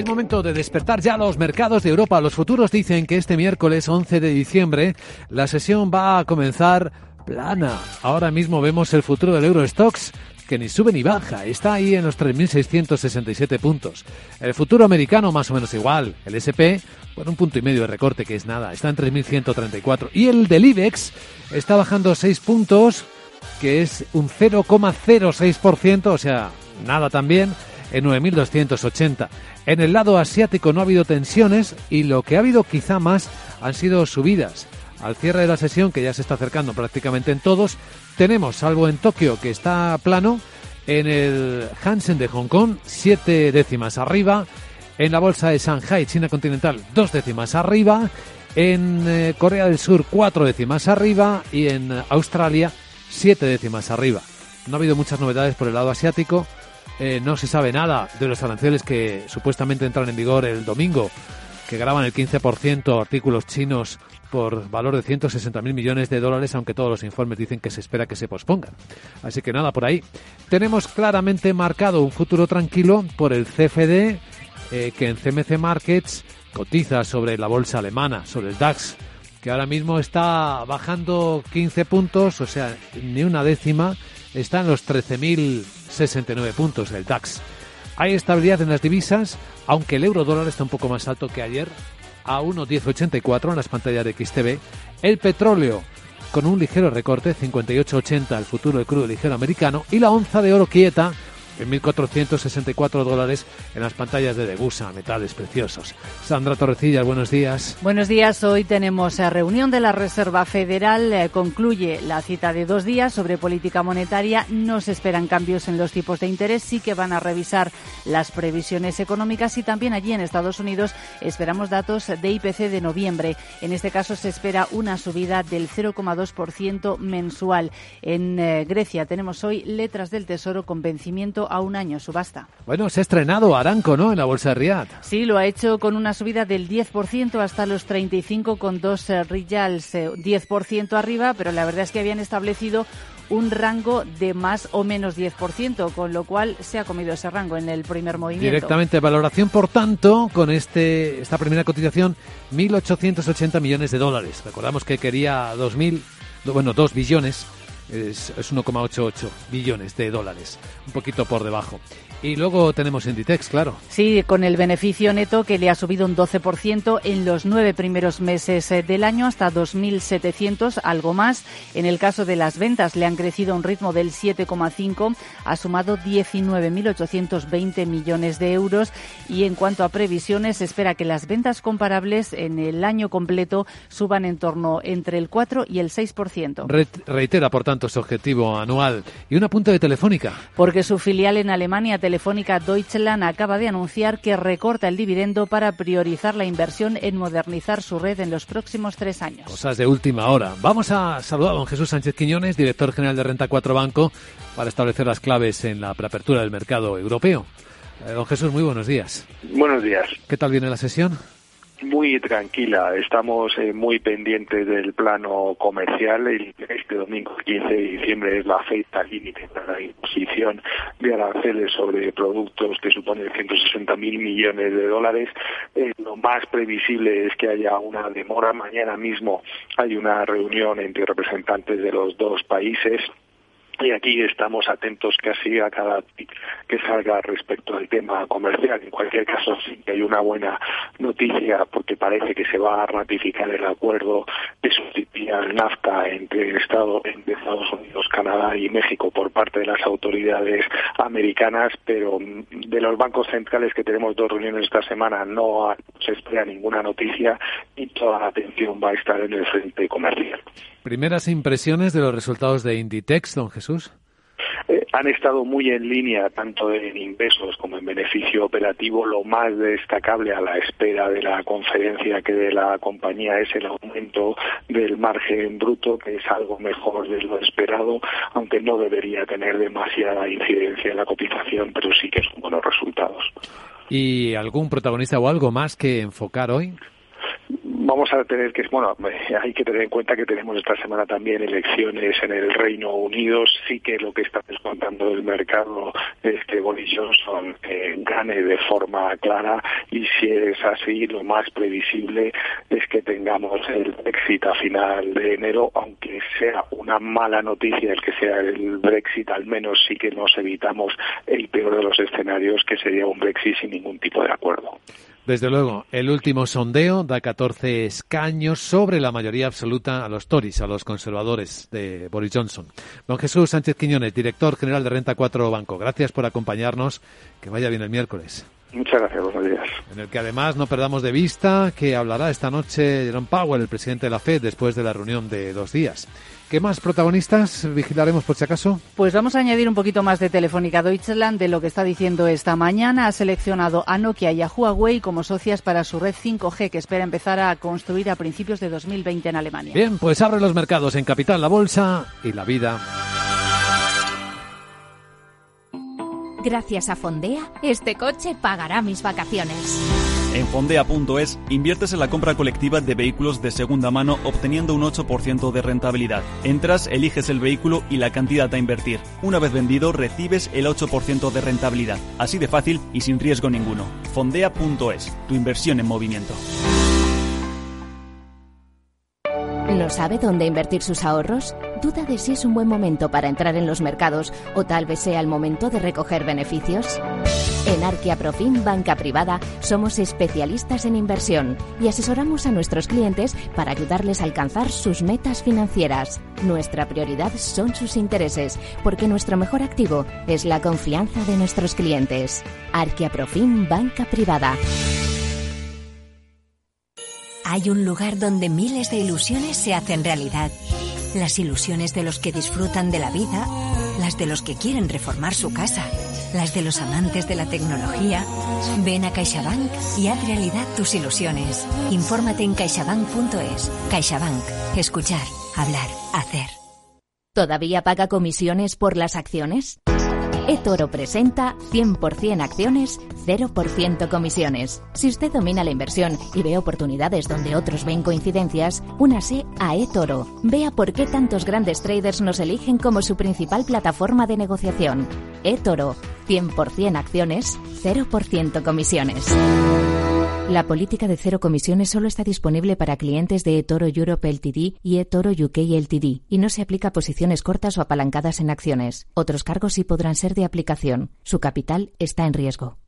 Es momento de despertar ya los mercados de Europa. Los futuros dicen que este miércoles 11 de diciembre la sesión va a comenzar plana. Ahora mismo vemos el futuro del Eurostox que ni sube ni baja, está ahí en los 3.667 puntos. El futuro americano más o menos igual, el SP con un punto y medio de recorte que es nada, está en 3.134 y el del IBEX está bajando 6 puntos que es un 0,06%, o sea, nada también en 9.280. En el lado asiático no ha habido tensiones y lo que ha habido quizá más han sido subidas. Al cierre de la sesión, que ya se está acercando prácticamente en todos, tenemos, salvo en Tokio, que está plano, en el Hansen de Hong Kong, siete décimas arriba, en la bolsa de Shanghai, China continental, dos décimas arriba, en eh, Corea del Sur, cuatro décimas arriba, y en Australia, siete décimas arriba. No ha habido muchas novedades por el lado asiático, eh, no se sabe nada de los aranceles que supuestamente entran en vigor el domingo, que graban el 15% artículos chinos por valor de 160.000 millones de dólares, aunque todos los informes dicen que se espera que se pospongan. Así que nada por ahí. Tenemos claramente marcado un futuro tranquilo por el CFD, eh, que en CMC Markets cotiza sobre la bolsa alemana, sobre el DAX, que ahora mismo está bajando 15 puntos, o sea, ni una décima, está en los 13.069 puntos el DAX. Hay estabilidad en las divisas, aunque el euro dólar está un poco más alto que ayer, a 1.1084 en las pantallas de XTV. El petróleo con un ligero recorte, 58.80 el futuro del crudo ligero americano, y la onza de oro quieta en 1.464 dólares en las pantallas de Degusa, metales preciosos. Sandra Torrecillas, buenos días. Buenos días. Hoy tenemos eh, reunión de la Reserva Federal. Eh, concluye la cita de dos días sobre política monetaria. No se esperan cambios en los tipos de interés. Sí que van a revisar las previsiones económicas y también allí en Estados Unidos esperamos datos de IPC de noviembre. En este caso se espera una subida del 0,2% mensual. En eh, Grecia tenemos hoy letras del Tesoro con vencimiento a un año subasta. Bueno, se ha estrenado Aranco, ¿no?, en la Bolsa de Riyadh. Sí, lo ha hecho con una subida del 10% hasta los 35,2 eh, riyals, 10% eh, arriba, pero la verdad es que habían establecido un rango de más o menos 10%, con lo cual se ha comido ese rango en el primer movimiento. Directamente, valoración, por tanto, con este esta primera cotización, 1.880 millones de dólares. Recordamos que quería 2.000, bueno, 2 billones es, 1,88 billones de dólares, un poquito por debajo. Y luego tenemos Inditex, claro. Sí, con el beneficio neto que le ha subido un 12% en los nueve primeros meses eh, del año hasta 2.700, algo más. En el caso de las ventas le han crecido a un ritmo del 7,5, ha sumado 19.820 millones de euros. Y en cuanto a previsiones, se espera que las ventas comparables en el año completo suban en torno entre el 4 y el 6%. reitera, por tanto, su objetivo anual. Y una punta de Telefónica. Porque su filial en Alemania, Telefónica Deutschland acaba de anunciar que recorta el dividendo para priorizar la inversión en modernizar su red en los próximos tres años. Cosas de última hora. Vamos a saludar a don Jesús Sánchez Quiñones, director general de Renta 4 Banco, para establecer las claves en la preapertura del mercado europeo. Eh, don Jesús, muy buenos días. Buenos días. ¿Qué tal viene la sesión? Muy tranquila. Estamos eh, muy pendientes del plano comercial. este domingo 15 de diciembre es la fecha límite para la imposición de aranceles sobre productos que suponen 160 mil millones de dólares. Eh, lo más previsible es que haya una demora. Mañana mismo hay una reunión entre representantes de los dos países y aquí estamos atentos casi a cada que salga respecto al tema comercial. En cualquier caso, sí que hay una buena noticia porque parece que se va a ratificar el acuerdo que sustituía el NAFTA entre, entre Estados Unidos, Canadá y México por parte de las autoridades americanas, pero de los bancos centrales que tenemos dos reuniones esta semana no se espera ninguna noticia y toda la atención va a estar en el frente comercial. Primeras impresiones de los resultados de Inditex, don Jesús. Han estado muy en línea tanto en ingresos como en beneficio operativo. Lo más destacable a la espera de la conferencia que de la compañía es el aumento del margen bruto, que es algo mejor de lo esperado, aunque no debería tener demasiada incidencia en la cotización, pero sí que son buenos resultados. ¿Y algún protagonista o algo más que enfocar hoy? Vamos a tener que, bueno, hay que tener en cuenta que tenemos esta semana también elecciones en el Reino Unido. Sí que lo que está descontando el mercado es que Boris Johnson eh, gane de forma clara y si es así, lo más previsible es que tengamos el Brexit a final de enero, aunque sea una mala noticia el que sea el Brexit, al menos sí que nos evitamos el peor de los escenarios, que sería un Brexit sin ningún tipo de acuerdo. Desde luego, el último sondeo da 14 escaños sobre la mayoría absoluta a los Tories, a los conservadores de Boris Johnson. Don Jesús Sánchez Quiñones, director general de Renta 4 Banco, gracias por acompañarnos. Que vaya bien el miércoles. Muchas gracias, buenos días. En el que además no perdamos de vista que hablará esta noche Jerome Powell, el presidente de la FED, después de la reunión de dos días. ¿Qué más protagonistas vigilaremos por si acaso? Pues vamos a añadir un poquito más de Telefónica Deutschland de lo que está diciendo esta mañana. Ha seleccionado a Nokia y a Huawei como socias para su red 5G que espera empezar a construir a principios de 2020 en Alemania. Bien, pues abre los mercados en Capital, la Bolsa y la vida. Gracias a Fondea, este coche pagará mis vacaciones. En fondea.es inviertes en la compra colectiva de vehículos de segunda mano obteniendo un 8% de rentabilidad. Entras, eliges el vehículo y la cantidad a invertir. Una vez vendido recibes el 8% de rentabilidad. Así de fácil y sin riesgo ninguno. Fondea.es, tu inversión en movimiento. ¿No sabe dónde invertir sus ahorros? ¿Duda de si es un buen momento para entrar en los mercados o tal vez sea el momento de recoger beneficios? En Arquia Profim Banca Privada somos especialistas en inversión y asesoramos a nuestros clientes para ayudarles a alcanzar sus metas financieras. Nuestra prioridad son sus intereses, porque nuestro mejor activo es la confianza de nuestros clientes. Arquia Profim Banca Privada. Hay un lugar donde miles de ilusiones se hacen realidad. Las ilusiones de los que disfrutan de la vida, las de los que quieren reformar su casa, las de los amantes de la tecnología. Ven a CaixaBank y haz realidad tus ilusiones. Infórmate en caixabank.es. CaixaBank. Escuchar, hablar, hacer. ¿Todavía paga comisiones por las acciones? eToro presenta 100% acciones, 0% comisiones. Si usted domina la inversión y ve oportunidades donde otros ven coincidencias, únase a eToro. Vea por qué tantos grandes traders nos eligen como su principal plataforma de negociación. eToro, 100% acciones, 0% comisiones. La política de cero comisiones solo está disponible para clientes de eToro Europe Ltd y eToro UK Ltd y no se aplica a posiciones cortas o apalancadas en acciones. Otros cargos sí podrán ser de aplicación. Su capital está en riesgo.